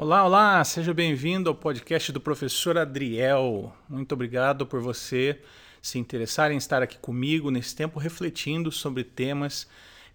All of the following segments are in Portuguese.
Olá, olá, seja bem-vindo ao podcast do professor Adriel. Muito obrigado por você se interessar em estar aqui comigo nesse tempo refletindo sobre temas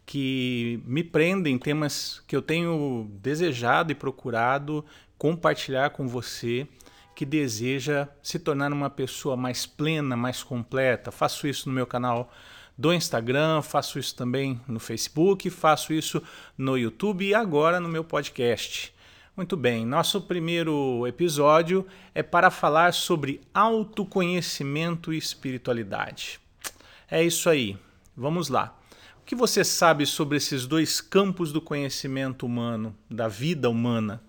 que me prendem, temas que eu tenho desejado e procurado compartilhar com você que deseja se tornar uma pessoa mais plena, mais completa. Faço isso no meu canal do Instagram, faço isso também no Facebook, faço isso no YouTube e agora no meu podcast. Muito bem, nosso primeiro episódio é para falar sobre autoconhecimento e espiritualidade. É isso aí, vamos lá. O que você sabe sobre esses dois campos do conhecimento humano, da vida humana?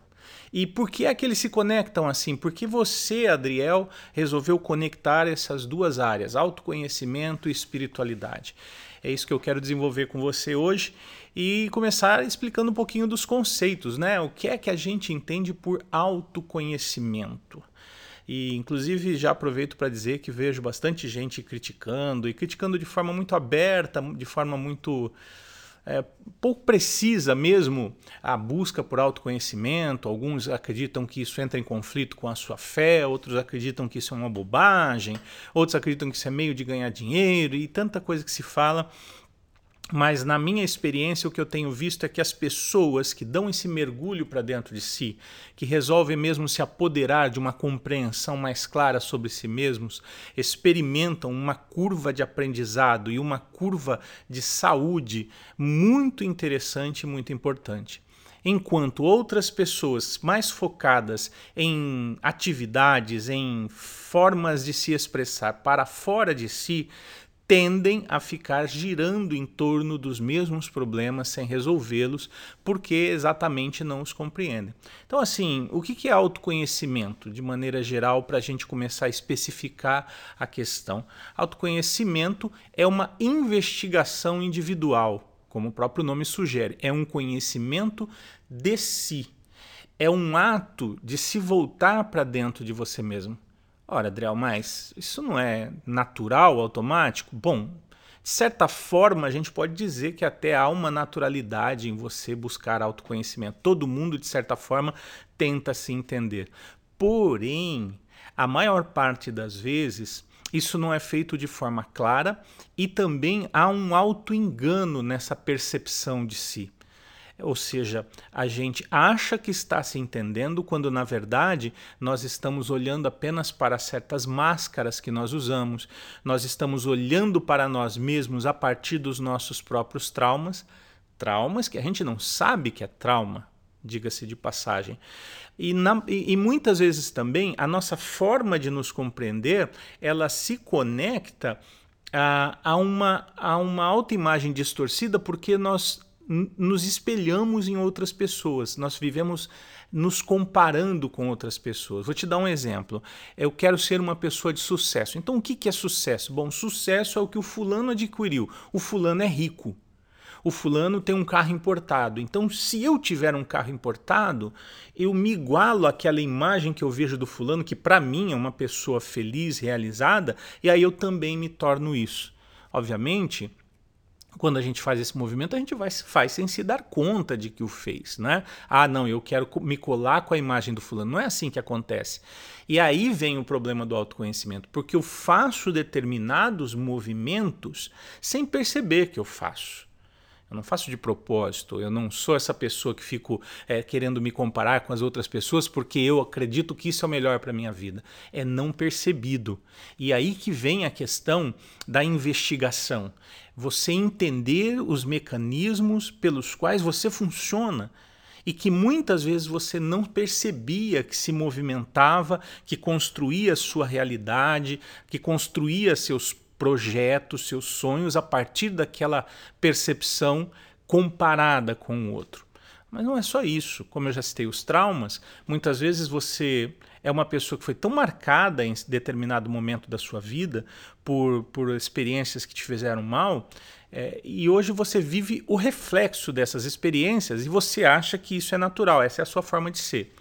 E por que é que eles se conectam assim? Por que você, Adriel, resolveu conectar essas duas áreas, autoconhecimento e espiritualidade? É isso que eu quero desenvolver com você hoje e começar explicando um pouquinho dos conceitos, né? O que é que a gente entende por autoconhecimento? E inclusive já aproveito para dizer que vejo bastante gente criticando e criticando de forma muito aberta, de forma muito é, pouco precisa mesmo a busca por autoconhecimento. Alguns acreditam que isso entra em conflito com a sua fé, outros acreditam que isso é uma bobagem, outros acreditam que isso é meio de ganhar dinheiro e tanta coisa que se fala mas na minha experiência, o que eu tenho visto é que as pessoas que dão esse mergulho para dentro de si, que resolvem mesmo se apoderar de uma compreensão mais clara sobre si mesmos, experimentam uma curva de aprendizado e uma curva de saúde muito interessante e muito importante. Enquanto outras pessoas mais focadas em atividades, em formas de se expressar para fora de si, tendem a ficar girando em torno dos mesmos problemas sem resolvê-los, porque exatamente não os compreendem. Então, assim, o que é autoconhecimento, de maneira geral, para a gente começar a especificar a questão? Autoconhecimento é uma investigação individual, como o próprio nome sugere, é um conhecimento de si. É um ato de se voltar para dentro de você mesmo. Ora, Adriel, mas isso não é natural, automático? Bom, de certa forma, a gente pode dizer que até há uma naturalidade em você buscar autoconhecimento. Todo mundo, de certa forma, tenta se entender. Porém, a maior parte das vezes, isso não é feito de forma clara e também há um auto-engano nessa percepção de si. Ou seja, a gente acha que está se entendendo quando na verdade nós estamos olhando apenas para certas máscaras que nós usamos, nós estamos olhando para nós mesmos a partir dos nossos próprios traumas, traumas que a gente não sabe que é trauma, diga-se de passagem. E, na, e, e, muitas vezes também a nossa forma de nos compreender ela se conecta a, a, uma, a uma autoimagem distorcida porque nós nos espelhamos em outras pessoas, nós vivemos nos comparando com outras pessoas. Vou te dar um exemplo. Eu quero ser uma pessoa de sucesso. Então, o que é sucesso? Bom, sucesso é o que o fulano adquiriu. O fulano é rico. O fulano tem um carro importado. Então, se eu tiver um carro importado, eu me igualo àquela imagem que eu vejo do fulano, que para mim é uma pessoa feliz, realizada, e aí eu também me torno isso. Obviamente, quando a gente faz esse movimento, a gente vai, faz sem se dar conta de que o fez, né? Ah, não, eu quero me colar com a imagem do fulano. Não é assim que acontece. E aí vem o problema do autoconhecimento, porque eu faço determinados movimentos sem perceber que eu faço. Eu não faço de propósito, eu não sou essa pessoa que fico é, querendo me comparar com as outras pessoas porque eu acredito que isso é o melhor para a minha vida. É não percebido. E aí que vem a questão da investigação. Você entender os mecanismos pelos quais você funciona e que muitas vezes você não percebia que se movimentava, que construía sua realidade, que construía seus projetos, seus sonhos a partir daquela percepção comparada com o outro. Mas não é só isso. Como eu já citei os traumas, muitas vezes você é uma pessoa que foi tão marcada em determinado momento da sua vida por, por experiências que te fizeram mal, é, e hoje você vive o reflexo dessas experiências e você acha que isso é natural, essa é a sua forma de ser.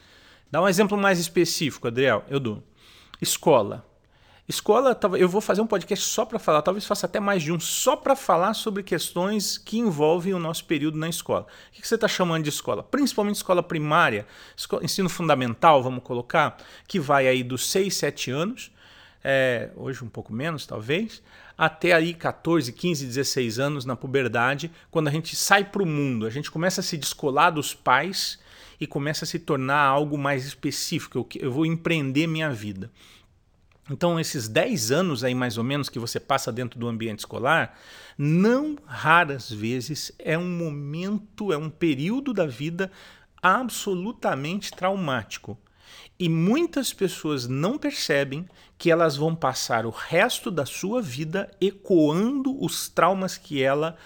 Dá um exemplo mais específico, Adriel, eu dou. Escola. Escola, eu vou fazer um podcast só para falar, talvez faça até mais de um, só para falar sobre questões que envolvem o nosso período na escola. O que você está chamando de escola? Principalmente escola primária, ensino fundamental, vamos colocar, que vai aí dos 6, 7 anos, é, hoje um pouco menos talvez, até aí 14, 15, 16 anos na puberdade, quando a gente sai para o mundo, a gente começa a se descolar dos pais e começa a se tornar algo mais específico. Eu, eu vou empreender minha vida. Então, esses 10 anos aí, mais ou menos, que você passa dentro do ambiente escolar, não raras vezes é um momento, é um período da vida absolutamente traumático. E muitas pessoas não percebem que elas vão passar o resto da sua vida ecoando os traumas que ela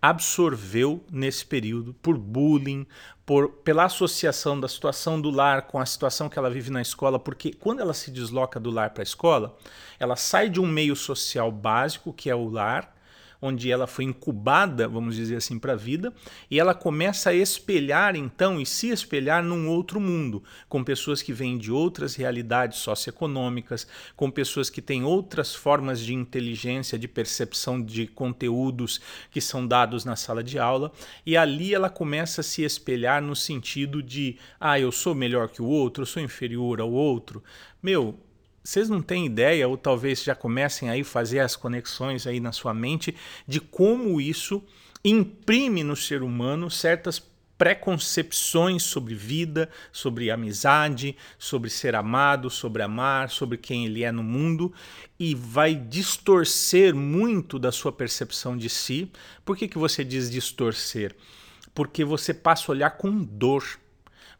absorveu nesse período por bullying, por, pela associação da situação do lar com a situação que ela vive na escola, porque quando ela se desloca do lar para a escola, ela sai de um meio social básico, que é o lar, onde ela foi incubada, vamos dizer assim, para a vida, e ela começa a espelhar então e se espelhar num outro mundo, com pessoas que vêm de outras realidades socioeconômicas, com pessoas que têm outras formas de inteligência, de percepção de conteúdos que são dados na sala de aula, e ali ela começa a se espelhar no sentido de, ah, eu sou melhor que o outro, eu sou inferior ao outro. Meu, vocês não têm ideia, ou talvez já comecem aí fazer as conexões aí na sua mente de como isso imprime no ser humano certas preconcepções sobre vida, sobre amizade, sobre ser amado, sobre amar, sobre quem ele é no mundo e vai distorcer muito da sua percepção de si. Por que, que você diz distorcer? Porque você passa a olhar com dor,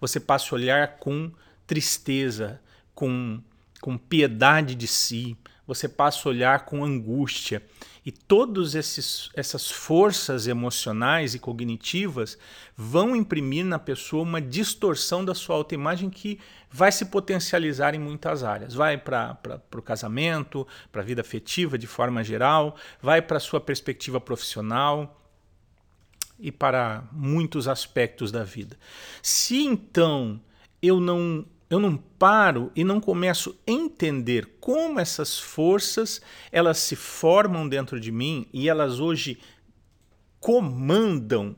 você passa a olhar com tristeza, com com piedade de si, você passa a olhar com angústia. E todas essas forças emocionais e cognitivas vão imprimir na pessoa uma distorção da sua autoimagem que vai se potencializar em muitas áreas. Vai para o casamento, para a vida afetiva de forma geral, vai para a sua perspectiva profissional e para muitos aspectos da vida. Se então eu não eu não paro e não começo a entender como essas forças elas se formam dentro de mim e elas hoje comandam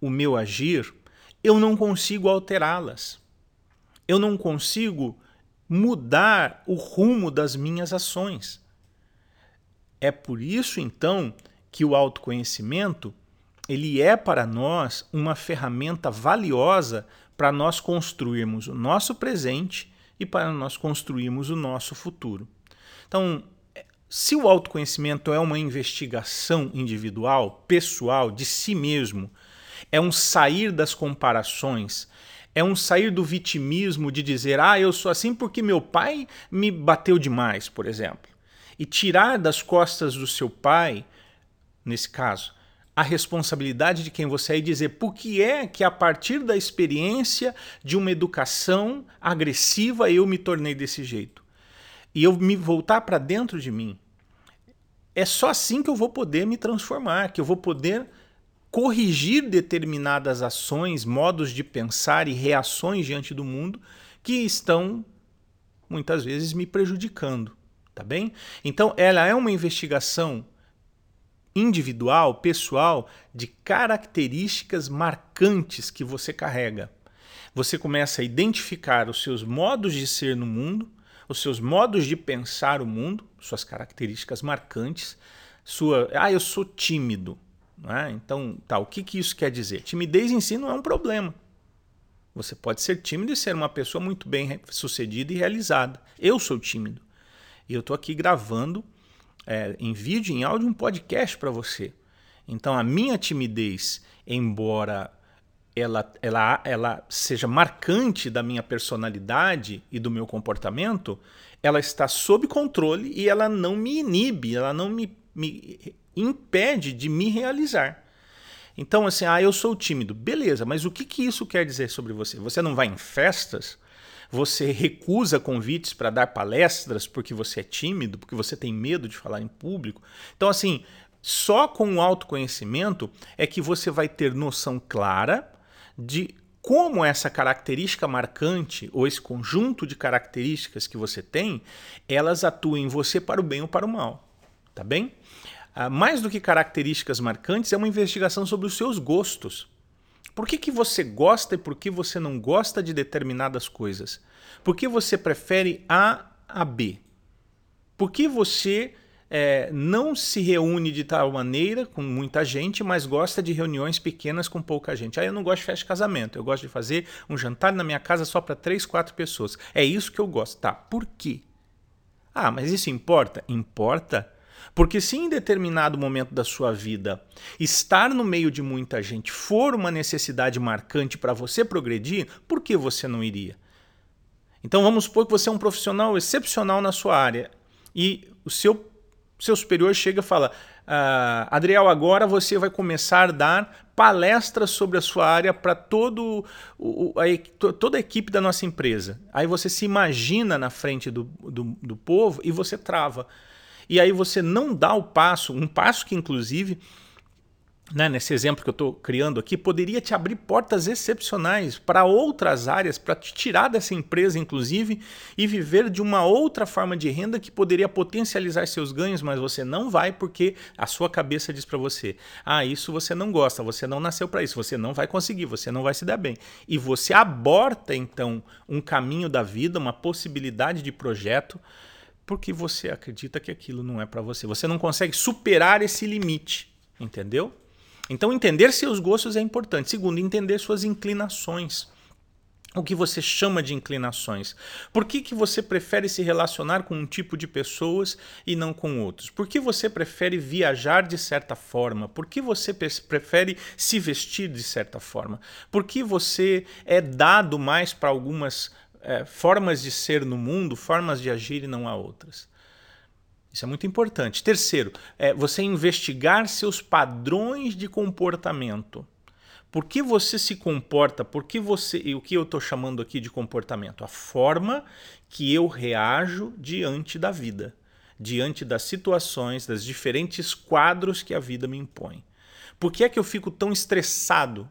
o meu agir, eu não consigo alterá-las. Eu não consigo mudar o rumo das minhas ações. É por isso então que o autoconhecimento ele é para nós uma ferramenta valiosa para nós construirmos o nosso presente e para nós construirmos o nosso futuro. Então, se o autoconhecimento é uma investigação individual, pessoal, de si mesmo, é um sair das comparações, é um sair do vitimismo de dizer, ah, eu sou assim porque meu pai me bateu demais, por exemplo. E tirar das costas do seu pai, nesse caso, a responsabilidade de quem você é e dizer por que é que a partir da experiência de uma educação agressiva eu me tornei desse jeito. E eu me voltar para dentro de mim. É só assim que eu vou poder me transformar, que eu vou poder corrigir determinadas ações, modos de pensar e reações diante do mundo que estão muitas vezes me prejudicando, tá bem? Então ela é uma investigação individual, pessoal, de características marcantes que você carrega. Você começa a identificar os seus modos de ser no mundo, os seus modos de pensar o mundo, suas características marcantes, sua, ah, eu sou tímido, né? Então, tá, o que, que isso quer dizer? Timidez em si não é um problema. Você pode ser tímido e ser uma pessoa muito bem sucedida e realizada. Eu sou tímido. E eu estou aqui gravando é, em vídeo, em áudio, um podcast para você. Então a minha timidez, embora ela, ela, ela seja marcante da minha personalidade e do meu comportamento, ela está sob controle e ela não me inibe, ela não me, me impede de me realizar. Então, assim, ah, eu sou tímido. Beleza, mas o que, que isso quer dizer sobre você? Você não vai em festas? Você recusa convites para dar palestras porque você é tímido, porque você tem medo de falar em público. Então, assim, só com o autoconhecimento é que você vai ter noção clara de como essa característica marcante ou esse conjunto de características que você tem, elas atuam em você para o bem ou para o mal, tá bem? Ah, mais do que características marcantes, é uma investigação sobre os seus gostos. Por que, que você gosta e por que você não gosta de determinadas coisas? Por que você prefere A a B? Por que você é, não se reúne de tal maneira com muita gente, mas gosta de reuniões pequenas com pouca gente. Aí eu não gosto de festa de casamento, eu gosto de fazer um jantar na minha casa só para três, quatro pessoas. É isso que eu gosto. Tá, por quê? Ah, mas isso importa? Importa. Porque se em determinado momento da sua vida estar no meio de muita gente for uma necessidade marcante para você progredir, por que você não iria? Então vamos supor que você é um profissional excepcional na sua área e o seu seu superior chega e fala: ah, Adriel, agora você vai começar a dar palestras sobre a sua área para todo a, toda a equipe da nossa empresa. Aí você se imagina na frente do, do, do povo e você trava. E aí você não dá o passo, um passo que inclusive né, nesse exemplo que eu estou criando aqui, poderia te abrir portas excepcionais para outras áreas, para te tirar dessa empresa, inclusive, e viver de uma outra forma de renda que poderia potencializar seus ganhos, mas você não vai porque a sua cabeça diz para você: ah, isso você não gosta, você não nasceu para isso, você não vai conseguir, você não vai se dar bem. E você aborta então um caminho da vida, uma possibilidade de projeto, porque você acredita que aquilo não é para você. Você não consegue superar esse limite, entendeu? Então, entender seus gostos é importante. Segundo, entender suas inclinações. O que você chama de inclinações? Por que, que você prefere se relacionar com um tipo de pessoas e não com outros? Por que você prefere viajar de certa forma? Por que você prefere se vestir de certa forma? Por que você é dado mais para algumas é, formas de ser no mundo, formas de agir e não a outras? Isso é muito importante. Terceiro, é você investigar seus padrões de comportamento. Por que você se comporta? Por que você. E o que eu estou chamando aqui de comportamento? A forma que eu reajo diante da vida, diante das situações, das diferentes quadros que a vida me impõe. Por que é que eu fico tão estressado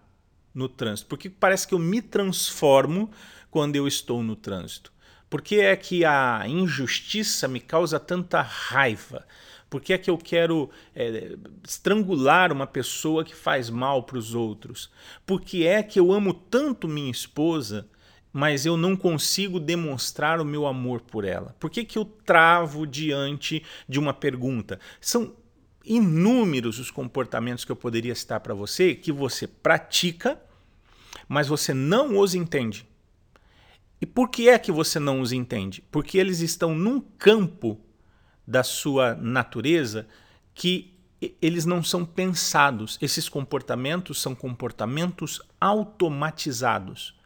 no trânsito? Porque parece que eu me transformo quando eu estou no trânsito. Por que é que a injustiça me causa tanta raiva? Por que é que eu quero é, estrangular uma pessoa que faz mal para os outros? Por que é que eu amo tanto minha esposa, mas eu não consigo demonstrar o meu amor por ela? Por que, que eu travo diante de uma pergunta? São inúmeros os comportamentos que eu poderia citar para você que você pratica, mas você não os entende. E por que é que você não os entende? Porque eles estão num campo da sua natureza que eles não são pensados. Esses comportamentos são comportamentos automatizados.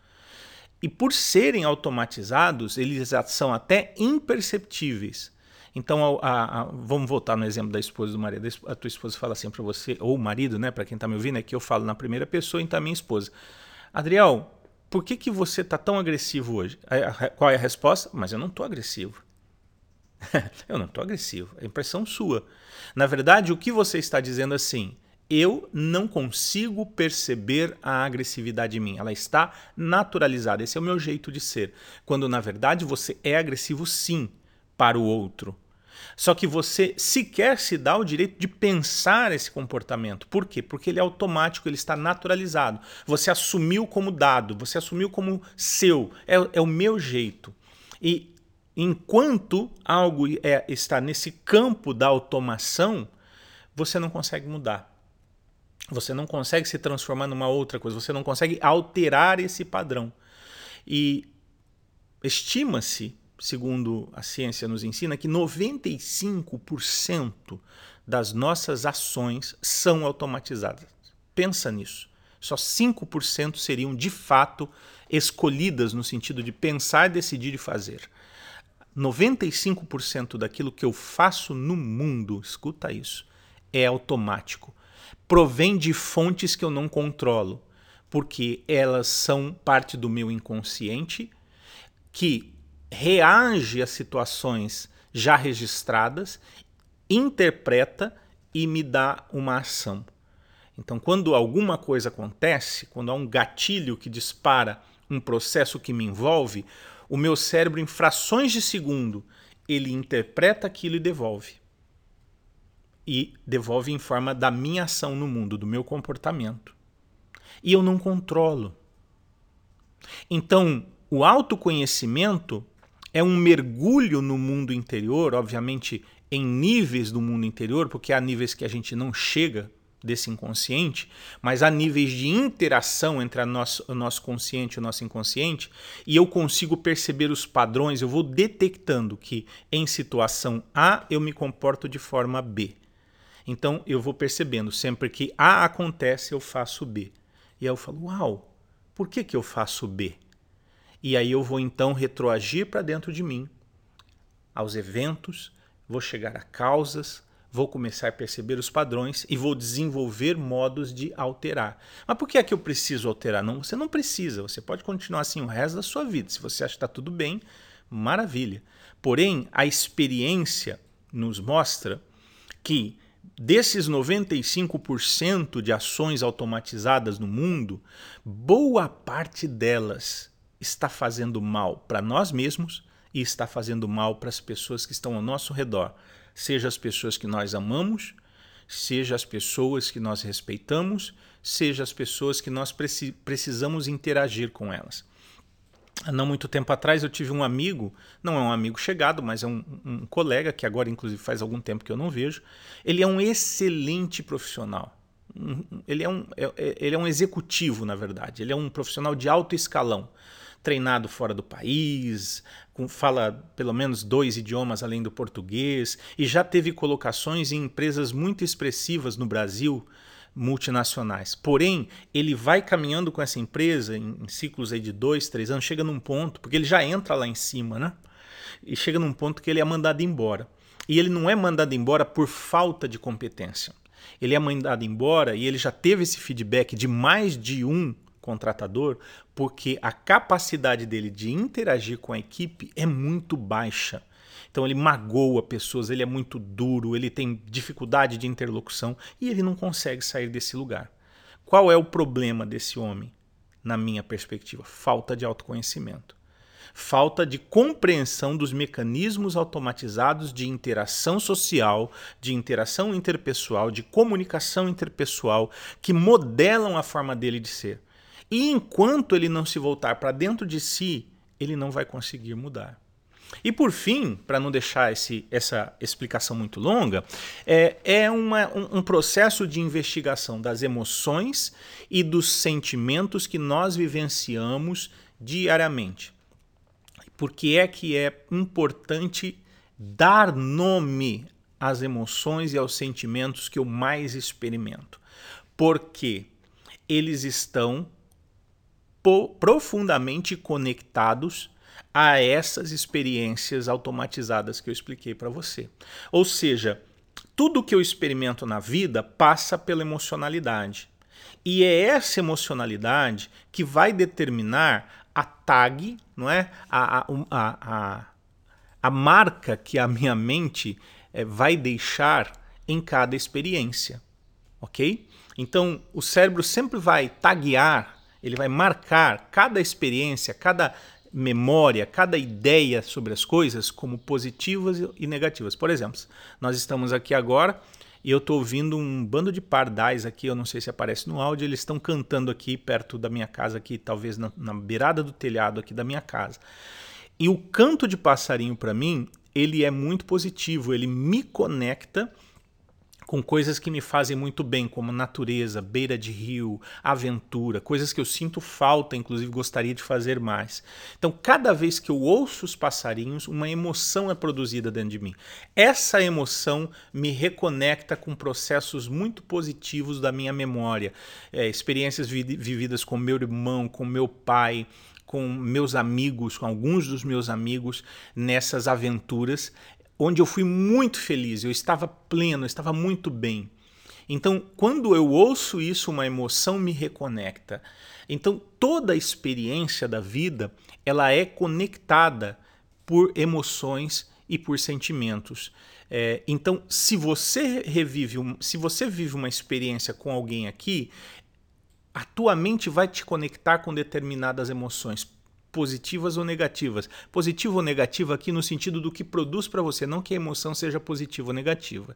E por serem automatizados, eles são até imperceptíveis. Então, a, a, vamos voltar no exemplo da esposa do marido. A tua esposa fala assim para você, ou o marido, né, para quem está me ouvindo, é que eu falo na primeira pessoa, então a minha esposa. Adriel, por que, que você está tão agressivo hoje? Qual é a resposta? Mas eu não estou agressivo. eu não estou agressivo. É impressão sua. Na verdade, o que você está dizendo assim, eu não consigo perceber a agressividade em mim. Ela está naturalizada. Esse é o meu jeito de ser. Quando na verdade você é agressivo sim para o outro. Só que você sequer se dá o direito de pensar esse comportamento. Por quê? Porque ele é automático, ele está naturalizado. Você assumiu como dado, você assumiu como seu. É, é o meu jeito. E enquanto algo é, está nesse campo da automação, você não consegue mudar. Você não consegue se transformar numa outra coisa, você não consegue alterar esse padrão. E estima-se segundo a ciência nos ensina, que 95% das nossas ações são automatizadas. Pensa nisso. Só 5% seriam de fato escolhidas no sentido de pensar, decidir e fazer. 95% daquilo que eu faço no mundo, escuta isso, é automático. Provém de fontes que eu não controlo, porque elas são parte do meu inconsciente, que reage a situações já registradas, interpreta e me dá uma ação. Então, quando alguma coisa acontece, quando há um gatilho que dispara um processo que me envolve, o meu cérebro, em frações de segundo, ele interpreta aquilo e devolve. E devolve em forma da minha ação no mundo, do meu comportamento. E eu não controlo. Então, o autoconhecimento é um mergulho no mundo interior, obviamente em níveis do mundo interior, porque há níveis que a gente não chega desse inconsciente, mas há níveis de interação entre nosso, o nosso consciente e o nosso inconsciente, e eu consigo perceber os padrões, eu vou detectando que em situação A eu me comporto de forma B. Então eu vou percebendo, sempre que A acontece, eu faço B. E aí eu falo, uau, por que, que eu faço B? E aí eu vou então retroagir para dentro de mim, aos eventos, vou chegar a causas, vou começar a perceber os padrões e vou desenvolver modos de alterar. Mas por que é que eu preciso alterar? Não, você não precisa, você pode continuar assim o resto da sua vida. Se você acha que está tudo bem, maravilha. Porém, a experiência nos mostra que desses 95% de ações automatizadas no mundo, boa parte delas está fazendo mal para nós mesmos e está fazendo mal para as pessoas que estão ao nosso redor seja as pessoas que nós amamos, seja as pessoas que nós respeitamos, seja as pessoas que nós precisamos interagir com elas. Não muito tempo atrás eu tive um amigo, não é um amigo chegado, mas é um, um colega que agora inclusive faz algum tempo que eu não vejo. Ele é um excelente profissional. Ele é um, é, é, ele é um executivo, na verdade. Ele é um profissional de alto escalão treinado fora do país, com, fala pelo menos dois idiomas além do português, e já teve colocações em empresas muito expressivas no Brasil, multinacionais. Porém, ele vai caminhando com essa empresa em, em ciclos aí de dois, três anos, chega num ponto, porque ele já entra lá em cima, né? E chega num ponto que ele é mandado embora. E ele não é mandado embora por falta de competência. Ele é mandado embora e ele já teve esse feedback de mais de um contratador, porque a capacidade dele de interagir com a equipe é muito baixa. Então ele magoa pessoas, ele é muito duro, ele tem dificuldade de interlocução e ele não consegue sair desse lugar. Qual é o problema desse homem, na minha perspectiva? Falta de autoconhecimento. Falta de compreensão dos mecanismos automatizados de interação social, de interação interpessoal, de comunicação interpessoal que modelam a forma dele de ser. E enquanto ele não se voltar para dentro de si, ele não vai conseguir mudar. E por fim, para não deixar esse, essa explicação muito longa, é, é uma, um, um, processo de investigação das emoções e dos sentimentos que nós vivenciamos diariamente. Por que é que é importante dar nome às emoções e aos sentimentos que eu mais experimento? Porque eles estão profundamente conectados a essas experiências automatizadas que eu expliquei para você. Ou seja, tudo que eu experimento na vida passa pela emocionalidade. E é essa emocionalidade que vai determinar a tag, não é? A, a, a, a, marca que a minha mente é, vai deixar em cada experiência. Ok? Então, o cérebro sempre vai taguear ele vai marcar cada experiência, cada memória, cada ideia sobre as coisas como positivas e negativas. Por exemplo, nós estamos aqui agora e eu estou ouvindo um bando de pardais aqui, eu não sei se aparece no áudio, eles estão cantando aqui perto da minha casa, aqui talvez na, na beirada do telhado aqui da minha casa. E o canto de passarinho para mim, ele é muito positivo, ele me conecta com coisas que me fazem muito bem, como natureza, beira de rio, aventura, coisas que eu sinto falta, inclusive gostaria de fazer mais. Então, cada vez que eu ouço os passarinhos, uma emoção é produzida dentro de mim. Essa emoção me reconecta com processos muito positivos da minha memória, é, experiências vi vividas com meu irmão, com meu pai, com meus amigos, com alguns dos meus amigos nessas aventuras onde eu fui muito feliz, eu estava pleno, eu estava muito bem. Então, quando eu ouço isso, uma emoção me reconecta. Então, toda a experiência da vida, ela é conectada por emoções e por sentimentos. É, então, se você revive, um, se você vive uma experiência com alguém aqui, a tua mente vai te conectar com determinadas emoções positivas ou negativas. Positiva ou negativa aqui no sentido do que produz para você, não que a emoção seja positiva ou negativa.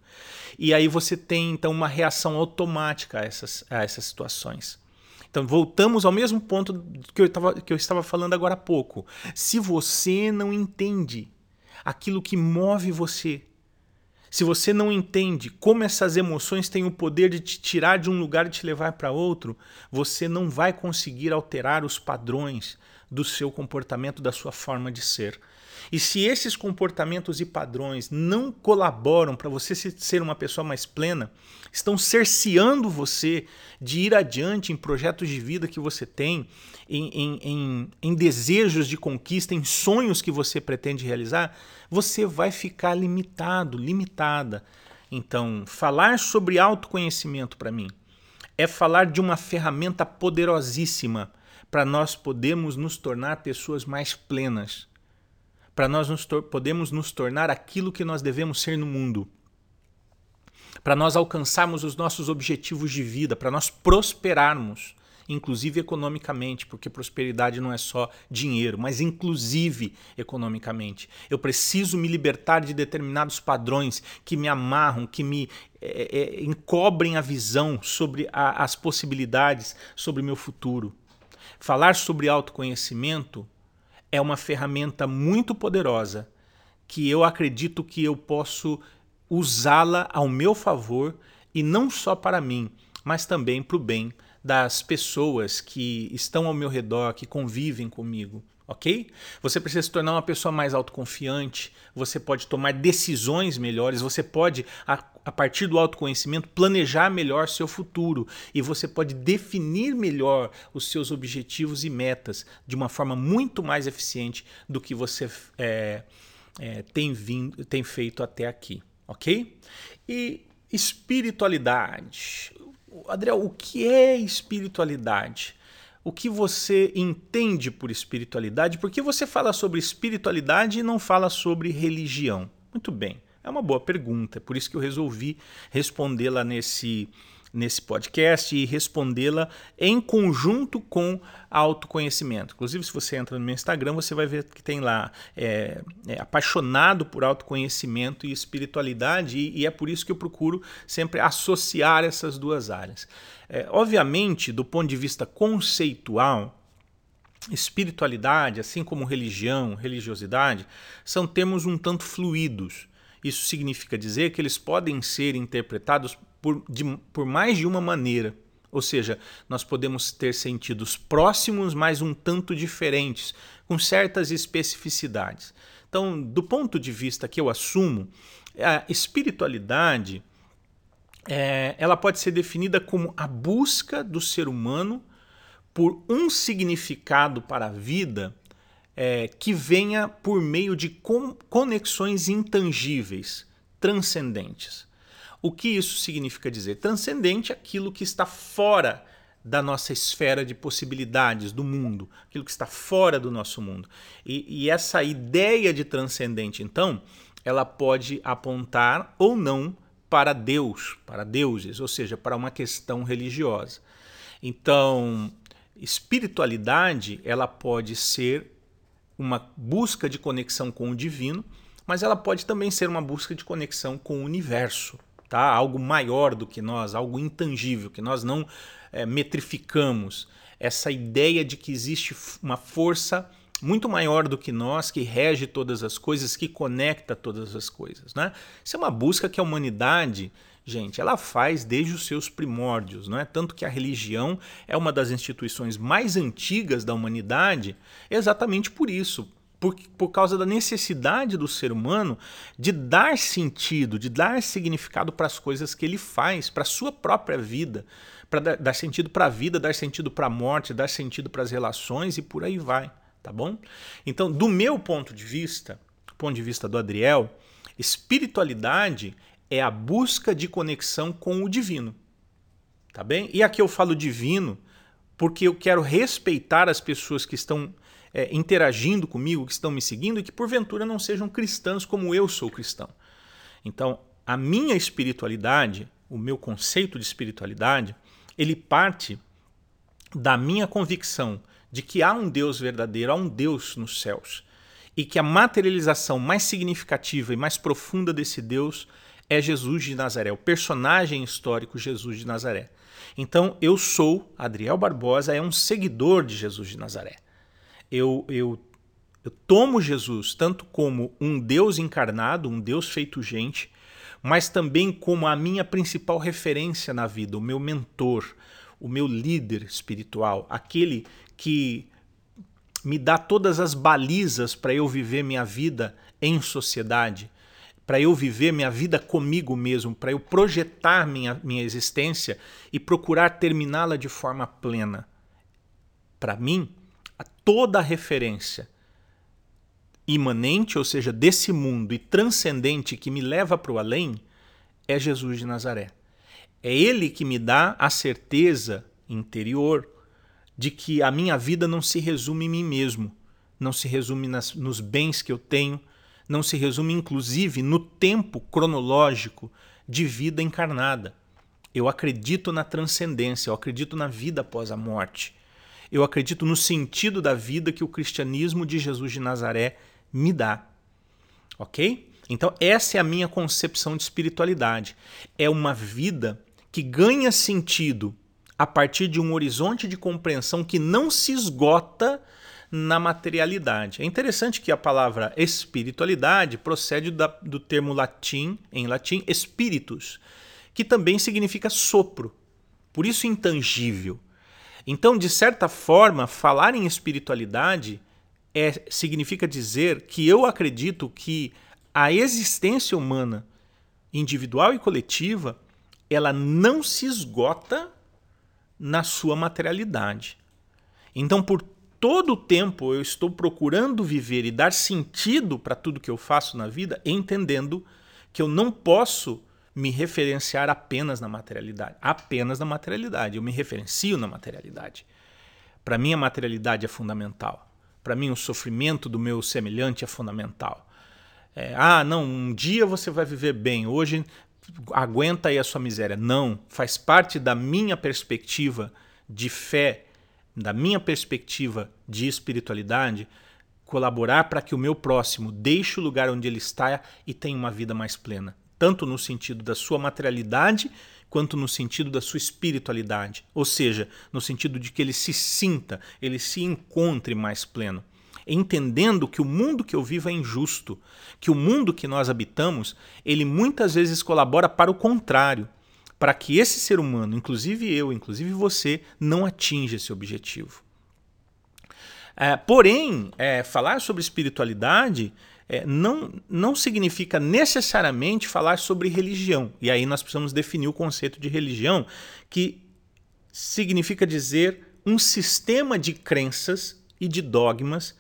E aí você tem então uma reação automática a essas, a essas situações. Então voltamos ao mesmo ponto que eu, tava, que eu estava falando agora há pouco. Se você não entende aquilo que move você, se você não entende como essas emoções têm o poder de te tirar de um lugar e te levar para outro, você não vai conseguir alterar os padrões do seu comportamento, da sua forma de ser. E se esses comportamentos e padrões não colaboram para você ser uma pessoa mais plena, estão cerceando você de ir adiante em projetos de vida que você tem, em, em, em, em desejos de conquista, em sonhos que você pretende realizar, você vai ficar limitado, limitada. Então, falar sobre autoconhecimento para mim é falar de uma ferramenta poderosíssima para nós podermos nos tornar pessoas mais plenas para nós nos podemos nos tornar aquilo que nós devemos ser no mundo. Para nós alcançarmos os nossos objetivos de vida, para nós prosperarmos, inclusive economicamente, porque prosperidade não é só dinheiro, mas inclusive economicamente. Eu preciso me libertar de determinados padrões que me amarram, que me é, é, encobrem a visão sobre a, as possibilidades, sobre o meu futuro. Falar sobre autoconhecimento é uma ferramenta muito poderosa que eu acredito que eu posso usá-la ao meu favor e não só para mim, mas também para o bem das pessoas que estão ao meu redor, que convivem comigo ok? Você precisa se tornar uma pessoa mais autoconfiante, você pode tomar decisões melhores, você pode, a, a partir do autoconhecimento, planejar melhor seu futuro e você pode definir melhor os seus objetivos e metas de uma forma muito mais eficiente do que você é, é, tem, vindo, tem feito até aqui, ok? E espiritualidade. Adriel, o que é espiritualidade? O que você entende por espiritualidade, por que você fala sobre espiritualidade e não fala sobre religião? Muito bem, é uma boa pergunta, por isso que eu resolvi respondê-la nesse nesse podcast e respondê-la em conjunto com autoconhecimento. Inclusive, se você entra no meu Instagram, você vai ver que tem lá é, é apaixonado por autoconhecimento e espiritualidade, e, e, é por isso que eu procuro sempre associar essas duas áreas. É, obviamente, do ponto de vista conceitual, espiritualidade, assim como religião, religiosidade, são termos um tanto fluidos. Isso significa dizer que eles podem ser interpretados por, de, por mais de uma maneira. Ou seja, nós podemos ter sentidos próximos, mas um tanto diferentes, com certas especificidades. Então, do ponto de vista que eu assumo, a espiritualidade é, ela pode ser definida como a busca do ser humano por um significado para a vida é, que venha por meio de conexões intangíveis, transcendentes. O que isso significa dizer? Transcendente aquilo que está fora da nossa esfera de possibilidades do mundo, aquilo que está fora do nosso mundo. E, e essa ideia de transcendente, então, ela pode apontar ou não para Deus, para deuses, ou seja, para uma questão religiosa. Então, espiritualidade, ela pode ser uma busca de conexão com o divino, mas ela pode também ser uma busca de conexão com o universo tá? algo maior do que nós, algo intangível, que nós não é, metrificamos. Essa ideia de que existe uma força muito maior do que nós, que rege todas as coisas, que conecta todas as coisas. Né? Isso é uma busca que a humanidade, gente, ela faz desde os seus primórdios. Não é? Tanto que a religião é uma das instituições mais antigas da humanidade, exatamente por isso, por, por causa da necessidade do ser humano de dar sentido, de dar significado para as coisas que ele faz, para a sua própria vida, para dar, dar sentido para a vida, dar sentido para a morte, dar sentido para as relações e por aí vai, tá bom? Então, do meu ponto de vista, ponto de vista do Adriel, espiritualidade é a busca de conexão com o divino, tá bem? E aqui eu falo divino porque eu quero respeitar as pessoas que estão é, interagindo comigo, que estão me seguindo e que porventura não sejam cristãos como eu sou cristão. Então, a minha espiritualidade, o meu conceito de espiritualidade, ele parte da minha convicção de que há um Deus verdadeiro, há um Deus nos céus, e que a materialização mais significativa e mais profunda desse Deus é Jesus de Nazaré, o personagem histórico Jesus de Nazaré. Então, eu sou, Adriel Barbosa, é um seguidor de Jesus de Nazaré. Eu, eu, eu tomo Jesus tanto como um Deus encarnado, um Deus feito gente, mas também como a minha principal referência na vida, o meu mentor, o meu líder espiritual, aquele que me dá todas as balizas para eu viver minha vida em sociedade, para eu viver minha vida comigo mesmo, para eu projetar minha, minha existência e procurar terminá-la de forma plena. Para mim, toda a referência imanente, ou seja, desse mundo e transcendente que me leva para o além, é Jesus de Nazaré. É Ele que me dá a certeza interior de que a minha vida não se resume em mim mesmo, não se resume nas, nos bens que eu tenho, não se resume inclusive no tempo cronológico de vida encarnada. Eu acredito na transcendência, eu acredito na vida após a morte. Eu acredito no sentido da vida que o cristianismo de Jesus de Nazaré me dá. Ok? Então, essa é a minha concepção de espiritualidade. É uma vida que ganha sentido a partir de um horizonte de compreensão que não se esgota na materialidade. É interessante que a palavra espiritualidade procede da, do termo latim, em latim, spiritus, que também significa sopro, por isso intangível. Então, de certa forma, falar em espiritualidade é, significa dizer que eu acredito que a existência humana, individual e coletiva, ela não se esgota na sua materialidade. Então, por todo o tempo eu estou procurando viver e dar sentido para tudo que eu faço na vida, entendendo que eu não posso me referenciar apenas na materialidade. Apenas na materialidade. Eu me referencio na materialidade. Para mim, a materialidade é fundamental. Para mim, o sofrimento do meu semelhante é fundamental. É, ah, não, um dia você vai viver bem, hoje aguenta aí a sua miséria. Não, faz parte da minha perspectiva de fé da minha perspectiva de espiritualidade, colaborar para que o meu próximo deixe o lugar onde ele está e tenha uma vida mais plena, tanto no sentido da sua materialidade quanto no sentido da sua espiritualidade, ou seja, no sentido de que ele se sinta, ele se encontre mais pleno, entendendo que o mundo que eu vivo é injusto, que o mundo que nós habitamos, ele muitas vezes colabora para o contrário para que esse ser humano, inclusive eu, inclusive você, não atinja esse objetivo. É, porém, é, falar sobre espiritualidade é, não, não significa necessariamente falar sobre religião. E aí nós precisamos definir o conceito de religião, que significa dizer um sistema de crenças e de dogmas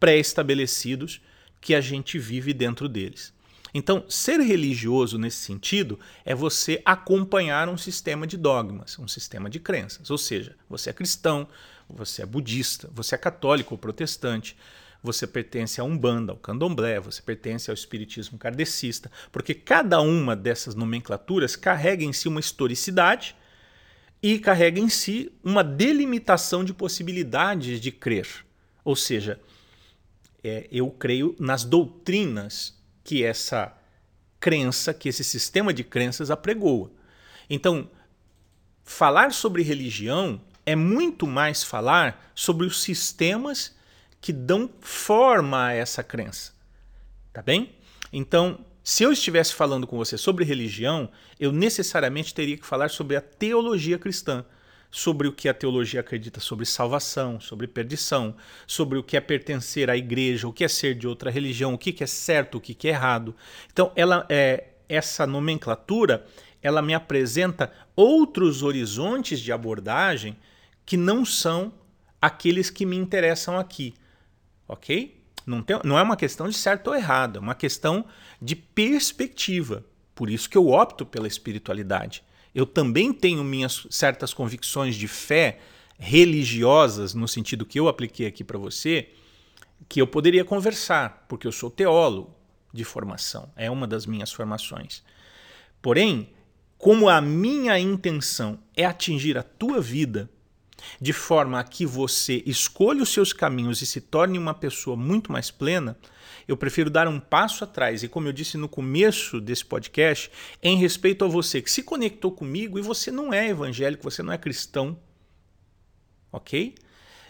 pré-estabelecidos que a gente vive dentro deles. Então, ser religioso nesse sentido é você acompanhar um sistema de dogmas, um sistema de crenças. Ou seja, você é cristão, você é budista, você é católico ou protestante, você pertence a Umbanda, ao Candomblé, você pertence ao espiritismo kardecista, porque cada uma dessas nomenclaturas carrega em si uma historicidade e carrega em si uma delimitação de possibilidades de crer. Ou seja, é, eu creio nas doutrinas que essa crença, que esse sistema de crenças apregoa. Então, falar sobre religião é muito mais falar sobre os sistemas que dão forma a essa crença. Tá bem? Então, se eu estivesse falando com você sobre religião, eu necessariamente teria que falar sobre a teologia cristã sobre o que a teologia acredita sobre salvação, sobre perdição, sobre o que é pertencer à igreja, o que é ser de outra religião, o que é certo, o que é errado. Então, ela é, essa nomenclatura ela me apresenta outros horizontes de abordagem que não são aqueles que me interessam aqui, ok? Não, tem, não é uma questão de certo ou errado, é uma questão de perspectiva. Por isso que eu opto pela espiritualidade eu também tenho minhas certas convicções de fé religiosas, no sentido que eu apliquei aqui para você, que eu poderia conversar, porque eu sou teólogo de formação, é uma das minhas formações. Porém, como a minha intenção é atingir a tua vida, de forma a que você escolha os seus caminhos e se torne uma pessoa muito mais plena, eu prefiro dar um passo atrás. E como eu disse no começo desse podcast, em respeito a você que se conectou comigo e você não é evangélico, você não é cristão, ok?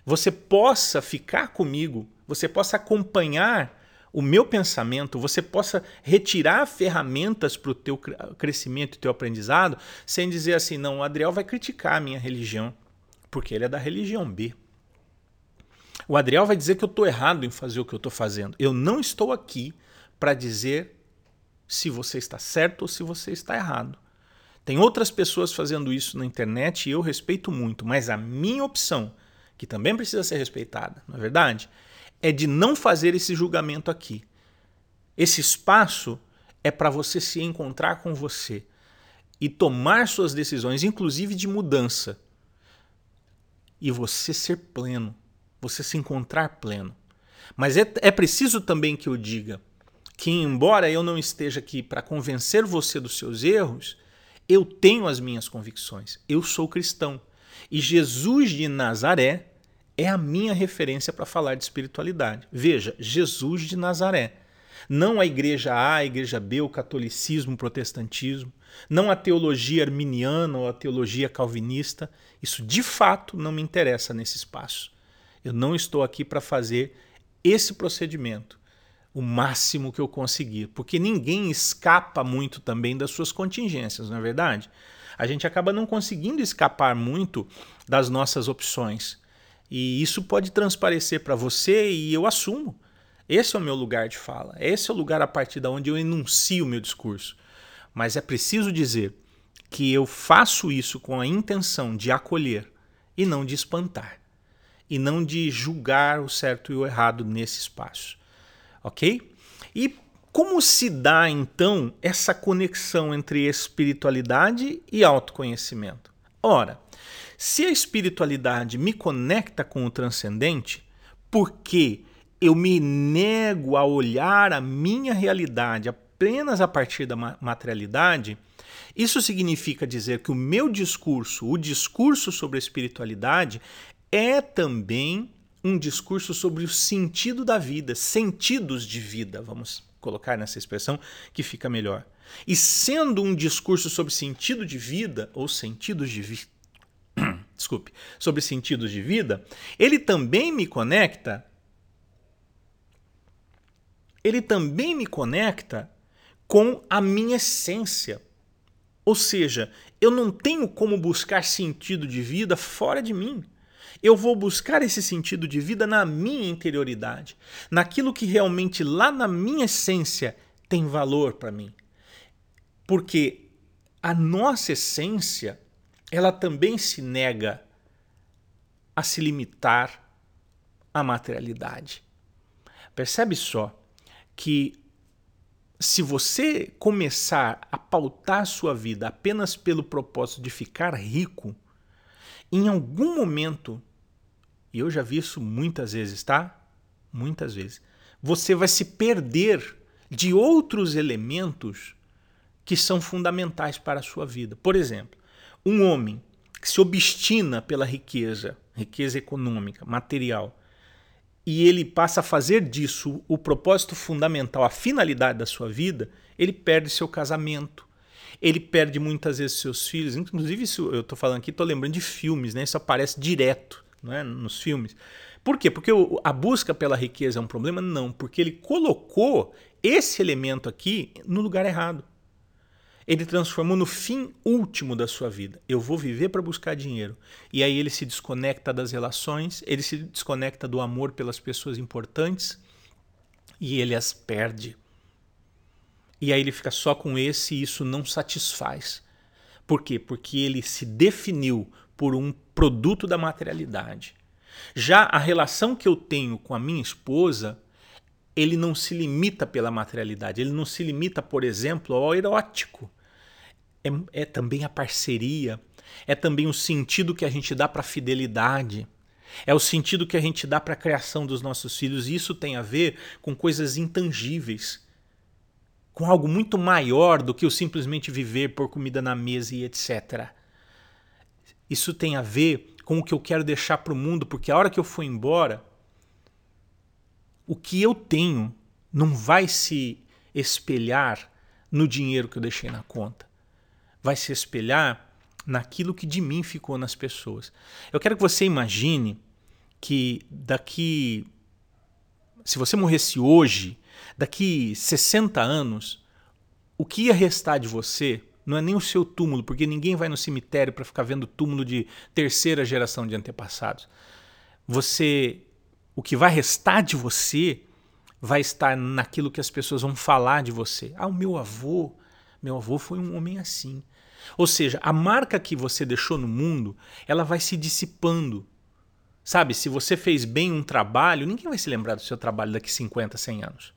Você possa ficar comigo, você possa acompanhar o meu pensamento, você possa retirar ferramentas para o teu crescimento e teu aprendizado, sem dizer assim, não, o Adriel vai criticar a minha religião, porque ele é da religião B. O Adriel vai dizer que eu estou errado em fazer o que eu estou fazendo. Eu não estou aqui para dizer se você está certo ou se você está errado. Tem outras pessoas fazendo isso na internet e eu respeito muito, mas a minha opção, que também precisa ser respeitada, não é verdade? É de não fazer esse julgamento aqui. Esse espaço é para você se encontrar com você e tomar suas decisões, inclusive de mudança, e você ser pleno você se encontrar pleno. Mas é, é preciso também que eu diga que, embora eu não esteja aqui para convencer você dos seus erros, eu tenho as minhas convicções. Eu sou cristão. E Jesus de Nazaré é a minha referência para falar de espiritualidade. Veja, Jesus de Nazaré. Não a igreja A, a igreja B, o catolicismo, o protestantismo, não a teologia arminiana ou a teologia calvinista. Isso de fato não me interessa nesse espaço. Eu não estou aqui para fazer esse procedimento o máximo que eu conseguir, porque ninguém escapa muito também das suas contingências, não é verdade? A gente acaba não conseguindo escapar muito das nossas opções. E isso pode transparecer para você e eu assumo. Esse é o meu lugar de fala. Esse é o lugar a partir de onde eu enuncio o meu discurso. Mas é preciso dizer que eu faço isso com a intenção de acolher e não de espantar e não de julgar o certo e o errado nesse espaço. Ok? E como se dá então essa conexão entre espiritualidade e autoconhecimento? Ora, se a espiritualidade me conecta com o transcendente, porque eu me nego a olhar a minha realidade apenas a partir da materialidade, isso significa dizer que o meu discurso, o discurso sobre a espiritualidade, é também um discurso sobre o sentido da vida, sentidos de vida, vamos colocar nessa expressão que fica melhor. E sendo um discurso sobre sentido de vida ou sentidos de vida, desculpe, sobre sentidos de vida, ele também me conecta ele também me conecta com a minha essência. Ou seja, eu não tenho como buscar sentido de vida fora de mim. Eu vou buscar esse sentido de vida na minha interioridade, naquilo que realmente lá na minha essência tem valor para mim. Porque a nossa essência, ela também se nega a se limitar à materialidade. Percebe só que se você começar a pautar sua vida apenas pelo propósito de ficar rico, em algum momento e eu já vi isso muitas vezes, tá? Muitas vezes. Você vai se perder de outros elementos que são fundamentais para a sua vida. Por exemplo, um homem que se obstina pela riqueza, riqueza econômica, material, e ele passa a fazer disso o propósito fundamental, a finalidade da sua vida, ele perde seu casamento, ele perde muitas vezes seus filhos. Inclusive, isso eu estou falando aqui, estou lembrando de filmes, né? Isso aparece direto né, nos filmes. Por quê? Porque a busca pela riqueza é um problema? Não, porque ele colocou esse elemento aqui no lugar errado. Ele transformou no fim último da sua vida. Eu vou viver para buscar dinheiro. E aí ele se desconecta das relações, ele se desconecta do amor pelas pessoas importantes e ele as perde. E aí ele fica só com esse e isso não satisfaz. Por quê? Porque ele se definiu por um produto da materialidade. Já a relação que eu tenho com a minha esposa, ele não se limita pela materialidade, ele não se limita, por exemplo, ao erótico. É, é também a parceria, é também o sentido que a gente dá para a fidelidade. É o sentido que a gente dá para a criação dos nossos filhos. E isso tem a ver com coisas intangíveis, com algo muito maior do que o simplesmente viver por comida na mesa e etc. Isso tem a ver com o que eu quero deixar para o mundo, porque a hora que eu for embora, o que eu tenho não vai se espelhar no dinheiro que eu deixei na conta. Vai se espelhar naquilo que de mim ficou nas pessoas. Eu quero que você imagine que daqui. Se você morresse hoje, daqui 60 anos, o que ia restar de você não é nem o seu túmulo, porque ninguém vai no cemitério para ficar vendo túmulo de terceira geração de antepassados. Você. O que vai restar de você vai estar naquilo que as pessoas vão falar de você. Ah, o meu avô. Meu avô foi um homem assim. Ou seja, a marca que você deixou no mundo, ela vai se dissipando. Sabe, se você fez bem um trabalho, ninguém vai se lembrar do seu trabalho daqui 50, 100 anos.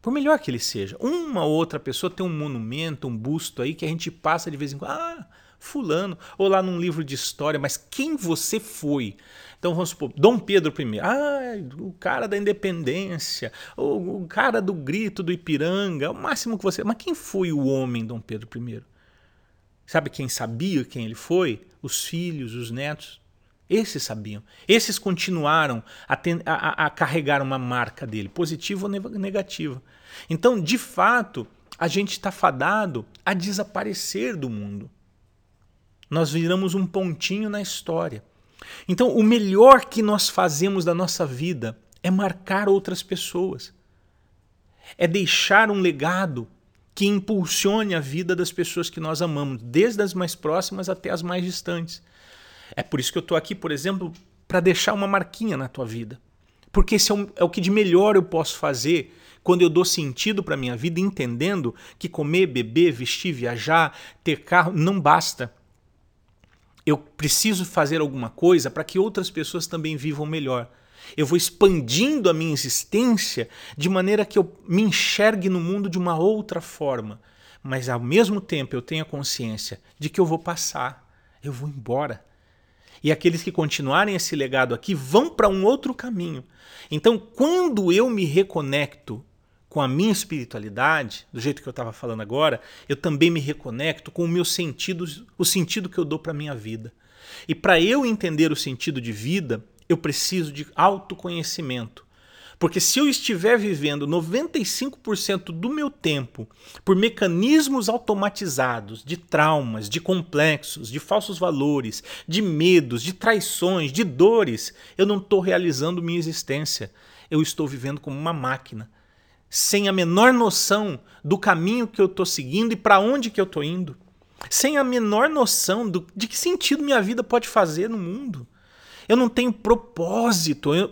Por melhor que ele seja. Uma ou outra pessoa tem um monumento, um busto aí que a gente passa de vez em quando. Ah, fulano. Ou lá num livro de história, mas quem você foi? Então vamos supor, Dom Pedro I. Ah, o cara da independência. O, o cara do grito do Ipiranga. O máximo que você... Mas quem foi o homem Dom Pedro I? Sabe quem sabia quem ele foi? Os filhos, os netos. Esses sabiam. Esses continuaram a, ten, a, a carregar uma marca dele, positiva ou negativa. Então, de fato, a gente está fadado a desaparecer do mundo. Nós viramos um pontinho na história. Então, o melhor que nós fazemos da nossa vida é marcar outras pessoas. É deixar um legado que impulsione a vida das pessoas que nós amamos, desde as mais próximas até as mais distantes. É por isso que eu estou aqui, por exemplo, para deixar uma marquinha na tua vida. Porque esse é o, é o que de melhor eu posso fazer quando eu dou sentido para minha vida, entendendo que comer, beber, vestir, viajar, ter carro não basta. Eu preciso fazer alguma coisa para que outras pessoas também vivam melhor. Eu vou expandindo a minha existência de maneira que eu me enxergue no mundo de uma outra forma. Mas ao mesmo tempo eu tenho a consciência de que eu vou passar, eu vou embora. E aqueles que continuarem esse legado aqui vão para um outro caminho. Então, quando eu me reconecto com a minha espiritualidade, do jeito que eu estava falando agora, eu também me reconecto com o meu sentido, o sentido que eu dou para a minha vida. E para eu entender o sentido de vida, eu preciso de autoconhecimento. Porque se eu estiver vivendo 95% do meu tempo por mecanismos automatizados de traumas, de complexos, de falsos valores, de medos, de traições, de dores, eu não estou realizando minha existência. Eu estou vivendo como uma máquina, sem a menor noção do caminho que eu estou seguindo e para onde que eu estou indo, sem a menor noção do, de que sentido minha vida pode fazer no mundo. Eu não tenho propósito, eu,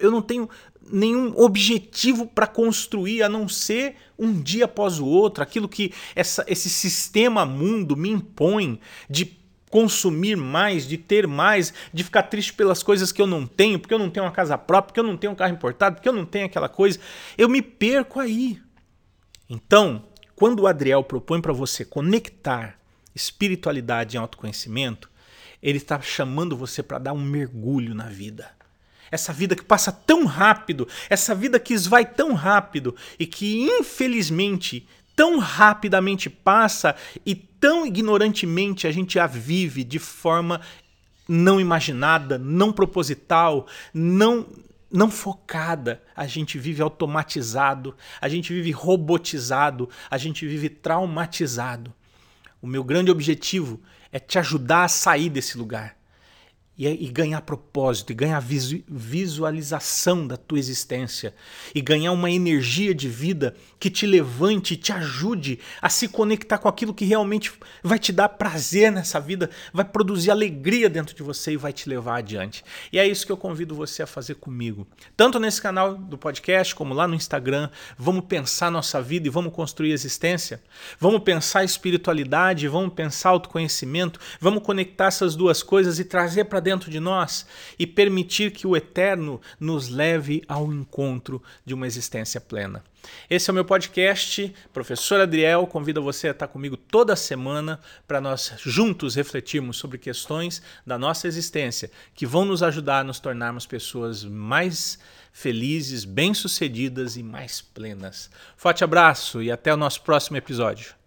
eu não tenho nenhum objetivo para construir a não ser um dia após o outro, aquilo que essa, esse sistema mundo me impõe de consumir mais, de ter mais, de ficar triste pelas coisas que eu não tenho, porque eu não tenho uma casa própria, porque eu não tenho um carro importado, porque eu não tenho aquela coisa. Eu me perco aí. Então, quando o Adriel propõe para você conectar espiritualidade e autoconhecimento, ele está chamando você para dar um mergulho na vida. Essa vida que passa tão rápido, essa vida que esvai tão rápido e que infelizmente tão rapidamente passa e tão ignorantemente a gente a vive de forma não imaginada, não proposital, não não focada. A gente vive automatizado, a gente vive robotizado, a gente vive traumatizado. O meu grande objetivo é te ajudar a sair desse lugar e, e ganhar propósito, e ganhar visualização da tua existência, e ganhar uma energia de vida que te levante te ajude a se conectar com aquilo que realmente vai te dar prazer nessa vida, vai produzir alegria dentro de você e vai te levar adiante. E é isso que eu convido você a fazer comigo. Tanto nesse canal do podcast como lá no Instagram, vamos pensar nossa vida e vamos construir existência. Vamos pensar espiritualidade, vamos pensar autoconhecimento, vamos conectar essas duas coisas e trazer para dentro de nós e permitir que o eterno nos leve ao encontro de uma existência plena. Esse é o meu podcast, professor Adriel. Convido você a estar comigo toda semana para nós juntos refletirmos sobre questões da nossa existência que vão nos ajudar a nos tornarmos pessoas mais felizes, bem-sucedidas e mais plenas. Forte abraço e até o nosso próximo episódio.